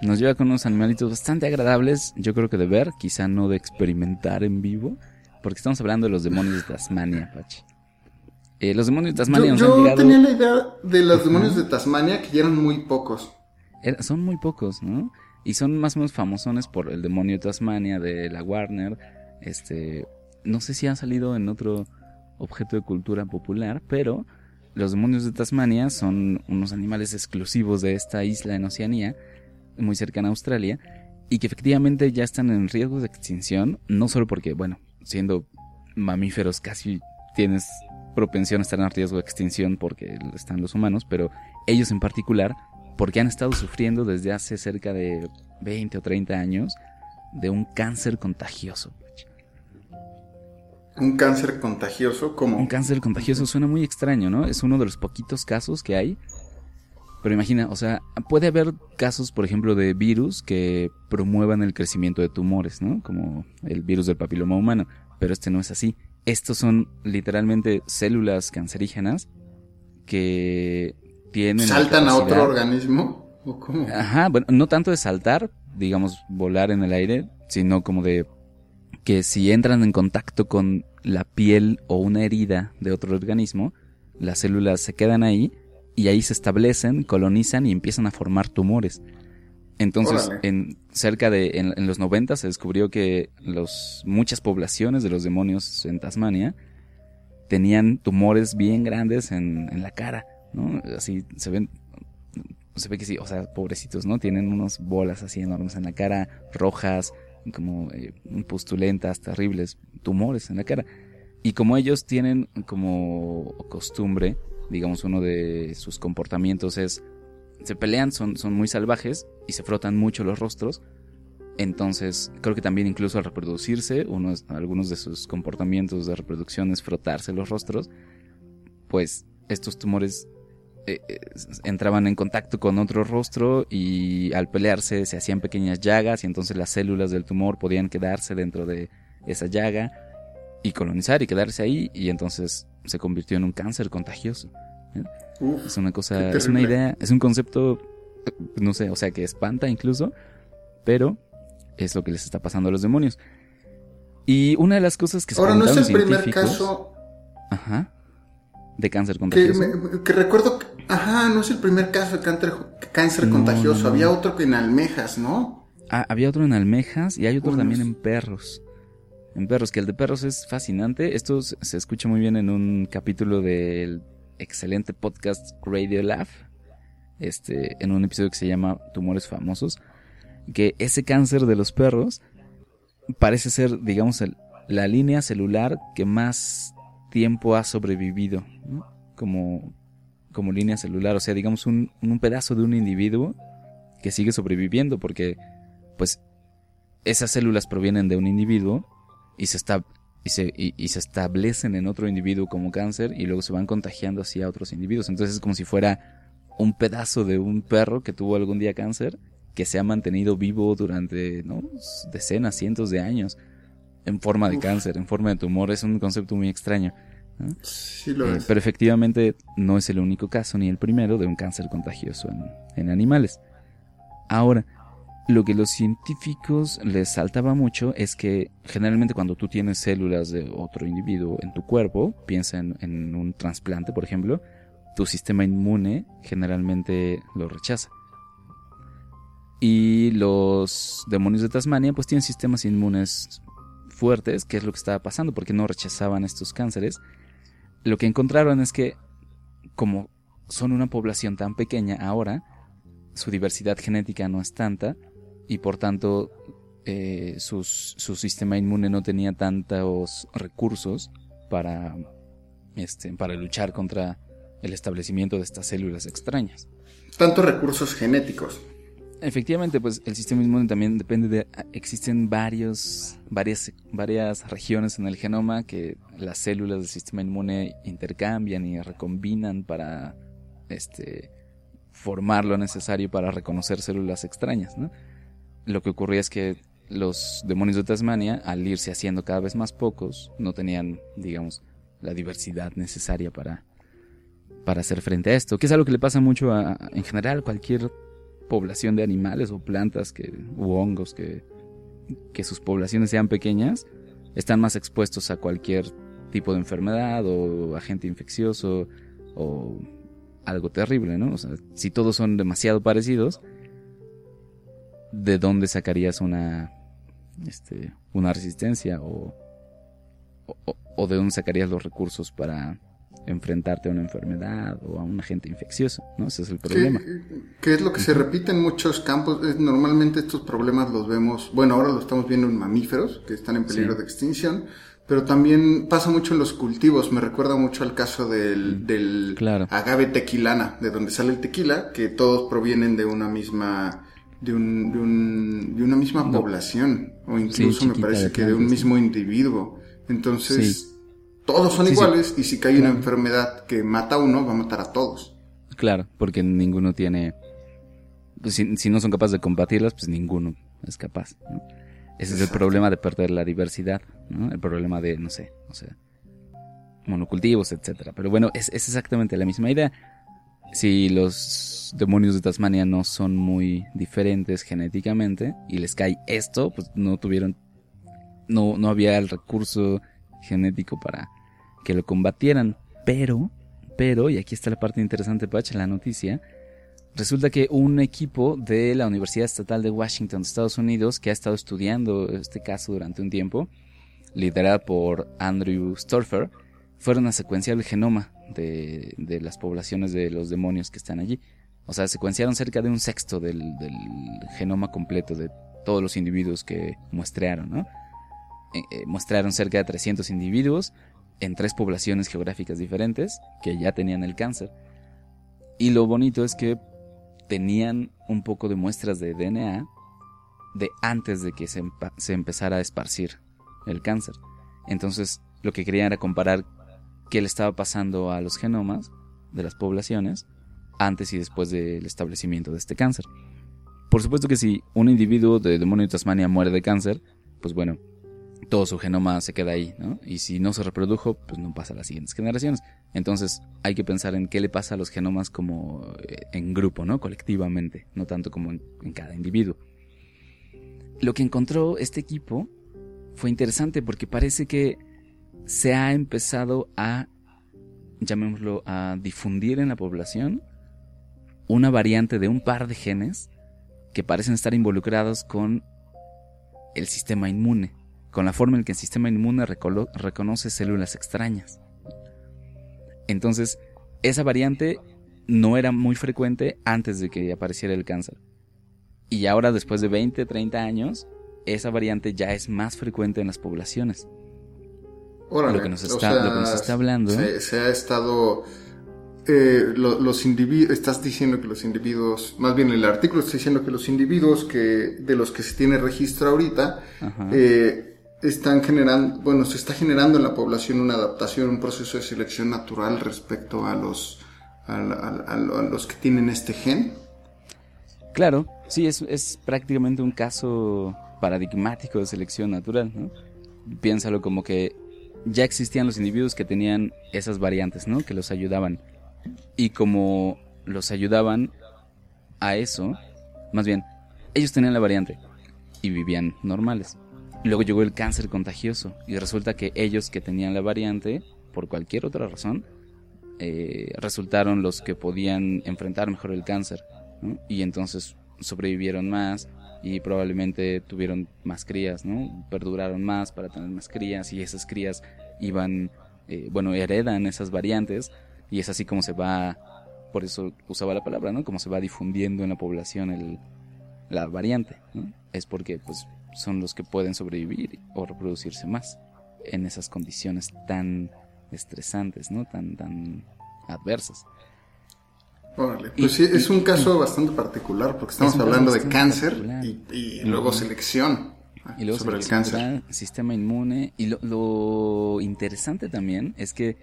nos lleva con unos animalitos bastante agradables, yo creo que de ver, quizá no de experimentar en vivo, porque estamos hablando de los demonios de Tasmania, Pachi. Eh, los demonios de Tasmania Yo, nos yo han llegado... tenía la idea de los demonios de Tasmania que ya eran muy pocos. Era- son muy pocos, ¿no? Y son más o menos famosones por el demonio de Tasmania de la Warner. Este, no sé si ha salido en otro objeto de cultura popular, pero los demonios de Tasmania son unos animales exclusivos de esta isla en Oceanía, muy cercana a Australia, y que efectivamente ya están en riesgo de extinción, no solo porque, bueno, siendo mamíferos casi tienes propensión a estar en riesgo de extinción porque están los humanos, pero ellos en particular porque han estado sufriendo desde hace cerca de 20 o 30 años de un cáncer contagioso. Un cáncer contagioso como... Un cáncer contagioso suena muy extraño, ¿no? Es uno de los poquitos casos que hay. Pero imagina, o sea, puede haber casos, por ejemplo, de virus que promuevan el crecimiento de tumores, ¿no? Como el virus del papiloma humano. Pero este no es así. Estos son literalmente células cancerígenas que tienen... ¿Saltan a otro organismo? ¿O cómo? Ajá, bueno, no tanto de saltar, digamos, volar en el aire, sino como de que si entran en contacto con la piel o una herida de otro organismo, las células se quedan ahí y ahí se establecen, colonizan y empiezan a formar tumores. Entonces, Órale. en cerca de en, en los 90 se descubrió que los muchas poblaciones de los demonios en Tasmania tenían tumores bien grandes en, en la cara, ¿no? Así se ven se ve que sí, o sea, pobrecitos, ¿no? Tienen unas bolas así enormes en la cara, rojas, como eh, pustulentas, terribles, tumores en la cara. Y como ellos tienen como costumbre, digamos, uno de sus comportamientos es, se pelean, son, son muy salvajes y se frotan mucho los rostros. Entonces, creo que también incluso al reproducirse, unos, algunos de sus comportamientos de reproducción es frotarse los rostros, pues estos tumores eh, eh, entraban en contacto con otro rostro y al pelearse se hacían pequeñas llagas y entonces las células del tumor podían quedarse dentro de esa llaga y colonizar y quedarse ahí y entonces se convirtió en un cáncer contagioso. es una cosa, es una idea, es un concepto, no sé, o sea, que espanta incluso, pero es lo que les está pasando a los demonios. Y una de las cosas que se Ahora, no es el primer caso. Ajá. De cáncer contagioso. Que, recuerdo. Ajá, no es el primer caso de cáncer, cáncer contagioso. Había otro que en almejas, ¿no? Ah, había otro en almejas y hay otro también en perros. En perros, que el de perros es fascinante. Esto se escucha muy bien en un capítulo del excelente podcast Radio Lab. Este, en un episodio que se llama Tumores Famosos que ese cáncer de los perros parece ser, digamos, la línea celular que más tiempo ha sobrevivido, como, como línea celular, o sea, digamos, un, un pedazo de un individuo que sigue sobreviviendo, porque, pues, esas células provienen de un individuo y se, está, y se, y, se establecen en otro individuo como cáncer y luego se van contagiando así a otros individuos. Entonces es como si fuera un pedazo de un perro que tuvo algún día cáncer que se ha mantenido vivo durante ¿no? decenas, cientos de años en forma de cáncer, en forma de tumor. Es un concepto muy extraño. Sí lo eh, es. Pero efectivamente no es el único caso ni el primero de un cáncer contagioso en, en animales. Ahora, lo que los científicos les saltaba mucho es que generalmente cuando tú tienes células de otro individuo en tu cuerpo, piensa en, en un trasplante, por ejemplo, tu sistema inmune generalmente lo rechaza. Y los demonios de Tasmania pues tienen sistemas inmunes fuertes, que es lo que estaba pasando, porque no rechazaban estos cánceres. Lo que encontraron es que como son una población tan pequeña ahora, su diversidad genética no es tanta y por tanto eh, su sistema inmune no tenía tantos recursos para, este, para luchar contra el establecimiento de estas células extrañas. Tantos recursos genéticos. Efectivamente, pues el sistema inmune también depende de... Existen varios, varias, varias regiones en el genoma que las células del sistema inmune intercambian y recombinan para este, formar lo necesario para reconocer células extrañas. ¿no? Lo que ocurría es que los demonios de Tasmania, al irse haciendo cada vez más pocos, no tenían, digamos, la diversidad necesaria para, para hacer frente a esto, que es algo que le pasa mucho a, en general, cualquier población de animales o plantas que, u hongos que, que sus poblaciones sean pequeñas, están más expuestos a cualquier tipo de enfermedad o agente infeccioso o algo terrible, ¿no? O sea, si todos son demasiado parecidos, ¿de dónde sacarías una, este, una resistencia o, o, o de dónde sacarías los recursos para enfrentarte a una enfermedad o a un agente infeccioso, ¿no? Ese es el problema. ¿Qué, es lo que se repite en muchos campos? normalmente estos problemas los vemos, bueno, ahora lo estamos viendo en mamíferos que están en peligro de extinción, pero también pasa mucho en los cultivos. Me recuerda mucho al caso del, del agave tequilana, de donde sale el tequila, que todos provienen de una misma de, un, de, un, de una misma población, o incluso me parece que de un mismo individuo. Entonces, todos son iguales y si cae una enfermedad que mata a uno, va a matar a todos. Claro, porque ninguno tiene... Pues, si, no son capaces de combatirlas, pues ninguno es capaz. Ese es el problema de perder la diversidad, ¿no? El problema de, no sé, o sea, monocultivos, etcétera. Pero bueno, es, es exactamente la misma idea. Si los demonios de Tasmania no son muy diferentes genéticamente y les cae esto, pues no tuvieron, no, no había el recurso genético para que lo combatieran. Pero, pero, y aquí está la parte interesante, Pach, la noticia, resulta que un equipo de la Universidad Estatal de Washington, Estados Unidos, que ha estado estudiando este caso durante un tiempo, liderada por Andrew Storfer, fueron a secuenciar el genoma de, de, las poblaciones de los demonios que están allí. O sea, secuenciaron cerca de un sexto del, del genoma completo de todos los individuos que muestrearon, ¿no? Eh, eh, mostraron cerca de 300 individuos en tres poblaciones geográficas diferentes que ya tenían el cáncer. Y lo bonito es que tenían un poco de muestras de DNA de antes de que se, empezara a esparcir el cáncer. Entonces, lo que querían era comparar qué le estaba pasando a los genomas de las poblaciones antes y después del establecimiento de este cáncer. Por supuesto que si un individuo de demonio de Tasmania muere de cáncer, pues bueno, todo su genoma se queda ahí, ¿no? Y si no se reprodujo, pues no pasa a las siguientes generaciones. Entonces hay que pensar en qué le pasa a los genomas como eh, en grupo, ¿no? Colectivamente, no tanto como en, en cada individuo. Lo que encontró este equipo fue interesante porque parece que se ha empezado a, llamémoslo, a difundir en la población una variante de un par de genes que parecen estar involucrados con el sistema inmune con la forma en que el sistema inmune reconoce células extrañas. Entonces, esa variante no era muy frecuente antes de que apareciera el cáncer. Y ahora, después de 20, 30 años, esa variante ya es más frecuente en las poblaciones. lo, que nos está, hablando. Se, ha estado. Eh, los individuos. Estás diciendo que los individuos. Más bien, el artículo está diciendo que los individuos que de los que se tiene registro ahorita. Eh, están generando, bueno, se está generando en la población una adaptación, un proceso de selección natural respecto a los, a, los que tienen este gen. Claro, sí, es, es, prácticamente un caso paradigmático de selección natural, ¿no? Piénsalo como que ya existían los individuos que tenían esas variantes, ¿no? Que los ayudaban. Y como los ayudaban a eso, más bien, ellos tenían la variante y vivían normales. Luego llegó el cáncer contagioso y resulta que ellos que tenían la variante, por cualquier otra razón, eh, resultaron los que podían enfrentar mejor el cáncer. Y entonces sobrevivieron más y probablemente tuvieron más crías, ¿no? Perduraron más para tener más crías y esas crías iban, eh, bueno, heredan esas variantes y es así como se va, por eso usaba la palabra, ¿no? Como se va difundiendo en la población el, la variante, Es porque, pues, son los que pueden sobrevivir o reproducirse más en esas condiciones tan estresantes, ¿no? Tan, tan adversas. Órale, pues sí, es un caso bastante particular porque estamos hablando de cáncer y, luego selección y luego sobre el cáncer. Sistema inmune. Y lo, lo, interesante también es que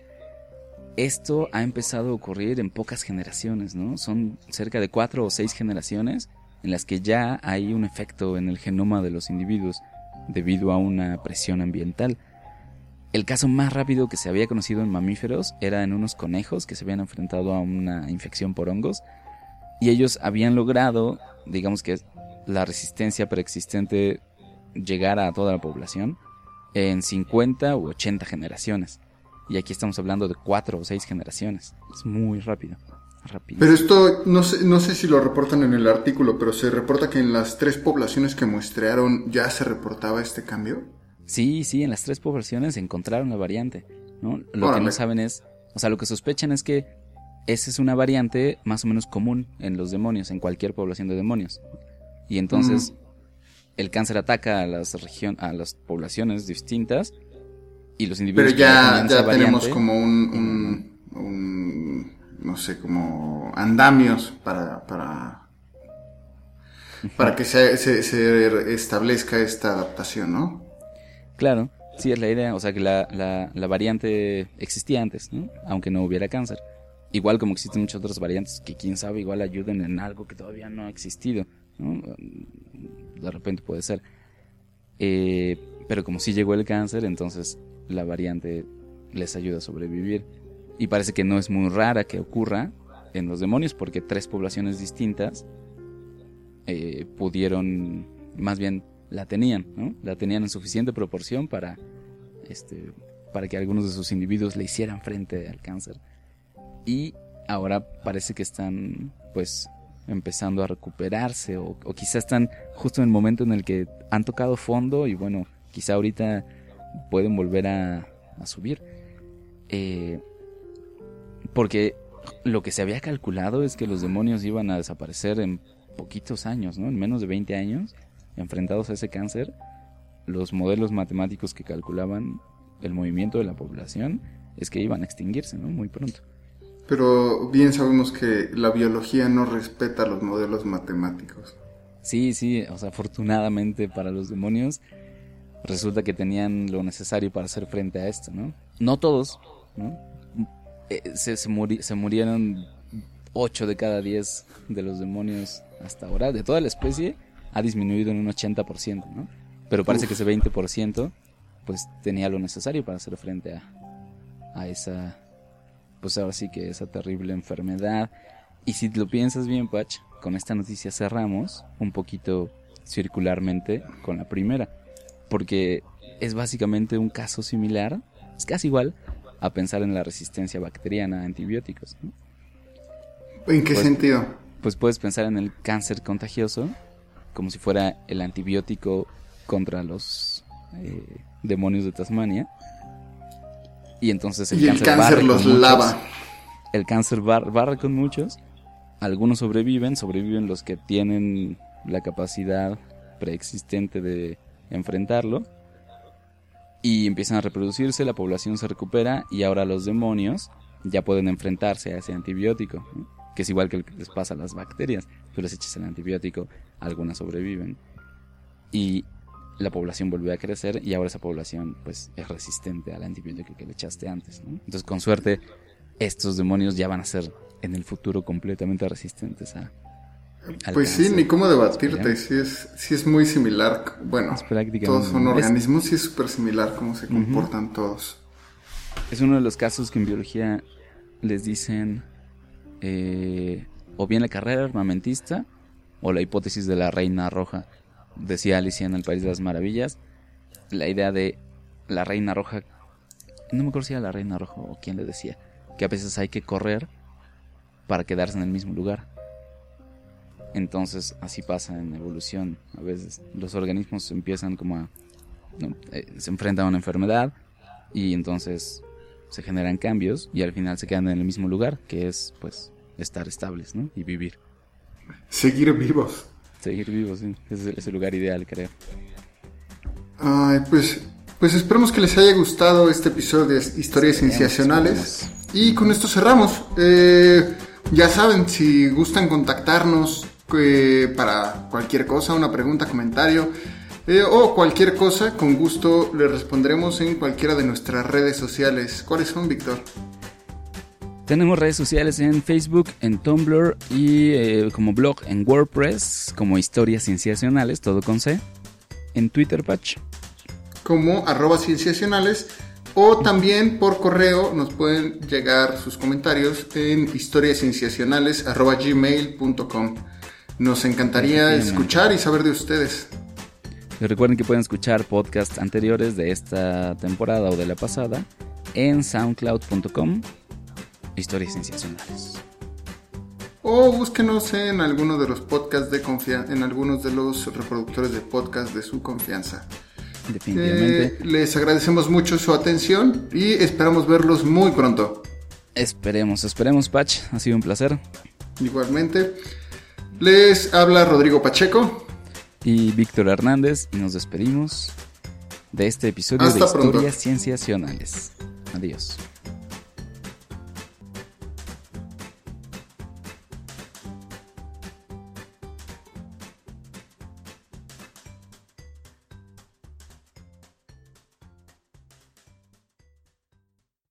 esto ha empezado a ocurrir en pocas generaciones, ¿no? Son cerca de cuatro o seis generaciones en las que ya hay un efecto en el genoma de los individuos debido a una presión ambiental. El caso más rápido que se había conocido en mamíferos era en unos conejos que se habían enfrentado a una infección por hongos y ellos habían logrado, digamos que la resistencia preexistente llegara a toda la población en 50 u 80 generaciones. Y aquí estamos hablando de 4 o 6 generaciones. Es muy rápido. Pero esto, no sé, no sé si lo reportan en el artículo, pero se reporta que en las tres poblaciones que muestrearon ya se reportaba este cambio. Sí, sí, en las tres poblaciones encontraron la variante, ¿no? Lo que no saben es, o sea, lo que sospechan es que esa es una variante más o menos común en los demonios, en cualquier población de demonios. Y entonces el cáncer ataca a las region, a las poblaciones distintas y los individuos. Pero ya, ya tenemos como un no sé, como andamios para, para, para que se, se, establezca esta adaptación, ¿no? Claro, sí es la idea, o sea que la, la, la variante existía antes, ¿no? Aunque no hubiera cáncer. Igual como existen muchas otras variantes que quién sabe igual ayuden en algo que todavía no ha existido, ¿no? De repente puede ser. Eh, pero como sí llegó el cáncer, entonces la variante les ayuda a sobrevivir. Y parece que no es muy rara que ocurra en los demonios porque tres poblaciones distintas eh, pudieron, más bien la tenían, ¿no? La tenían en suficiente proporción para, este, para que algunos de sus individuos le hicieran frente al cáncer. Y ahora parece que están, pues, empezando a recuperarse o, o quizá están justo en el momento en el que han tocado fondo y bueno, quizá ahorita pueden volver a, a subir. Eh, porque lo que se había calculado es que los demonios iban a desaparecer en poquitos años, ¿no? En menos de 20 años, enfrentados a ese cáncer, los modelos matemáticos que calculaban el movimiento de la población es que iban a extinguirse, ¿no? Muy pronto. Pero bien sabemos que la biología no respeta los modelos matemáticos. Sí, sí, o sea, afortunadamente para los demonios resulta que tenían lo necesario para hacer frente a esto, ¿no? No todos, ¿no? Eh, se, se, se murieron 8 de cada 10 de los demonios hasta ahora. De toda la especie ha disminuido en un 80%, ¿no? Pero parece que ese 20% pues tenía lo necesario para hacer frente a, a esa, pues ahora sí que esa terrible enfermedad. Y si lo piensas bien, Patch, con esta noticia cerramos un poquito circularmente con la primera. Porque es básicamente un caso similar, es casi igual a pensar en la resistencia bacteriana a antibióticos. ¿En qué Pues- sentido? Pues puedes pensar en el cáncer contagioso como si fuera el antibiótico contra los eh, demonios de Tasmania. Y entonces el Y el cáncer, cáncer barre los con muchos. lava. El cáncer bar- barre con muchos. Algunos sobreviven, sobreviven los que tienen la capacidad preexistente de enfrentarlo. Y empiezan a reproducirse, la población se recupera y ahora los demonios ya pueden enfrentarse a ese antibiótico, que es igual que lo que les pasa a las bacterias. Tú les echas el antibiótico, algunas sobreviven y la población vuelve a crecer y ahora esa población pues es resistente al antibiótico que le echaste antes. Entonces con suerte estos demonios ya van a ser en el futuro completamente resistentes a... Pues sí, ni cómo debatirte, sí es, sí es muy similar. Bueno, todos son organismos, sí es súper similar cómo se comportan todos. Es uno de los casos que en biología les dicen eh, o bien la carrera armamentista o la hipótesis de la reina roja. Decía Alicia en el País de las Maravillas, la idea de la reina roja, no me acuerdo si era la reina roja o quién le decía, que a veces hay que correr para quedarse en el mismo lugar. Entonces así pasa en evolución. A veces los organismos empiezan como a... ¿no? Eh, se enfrentan a una enfermedad y entonces se generan cambios y al final se quedan en el mismo lugar, que es pues estar estables, ¿no? Y vivir. Seguir vivos. Seguir vivos, sí. Ese es el lugar ideal, creo. Ay, pues, pues esperemos que les haya gustado este episodio de Historias Esperemos, Sensacionales. Y con esto cerramos. Eh, ya saben, si gustan contactarnos eh, para cualquier cosa, una pregunta, comentario eh, o cualquier cosa, con gusto les responderemos en cualquiera de nuestras redes sociales. ¿Cuáles son, Víctor? Tenemos redes sociales en Facebook, en Tumblr y eh, como blog en WordPress, como Historias Cienciacionales, todo con C. En Twitter, Patch. como arroba cienciacionales o también por correo nos pueden llegar sus comentarios en historiascienciacionales arroba gmail.com. Nos encantaría escuchar y saber de ustedes. Y recuerden que pueden escuchar podcasts anteriores de esta temporada o de la pasada en soundcloud.com. Historias Cienciacionales. O búsquenos en alguno de los podcasts de confianza, en algunos de los reproductores de podcast de su confianza. Definitivamente. Eh, les agradecemos mucho su atención y esperamos verlos muy pronto. Esperemos, esperemos, Patch. Ha sido un placer. Igualmente, les habla Rodrigo Pacheco. Y Víctor Hernández. Y nos despedimos de este episodio Hasta de pronto. Historias Cienciacionales. Adiós.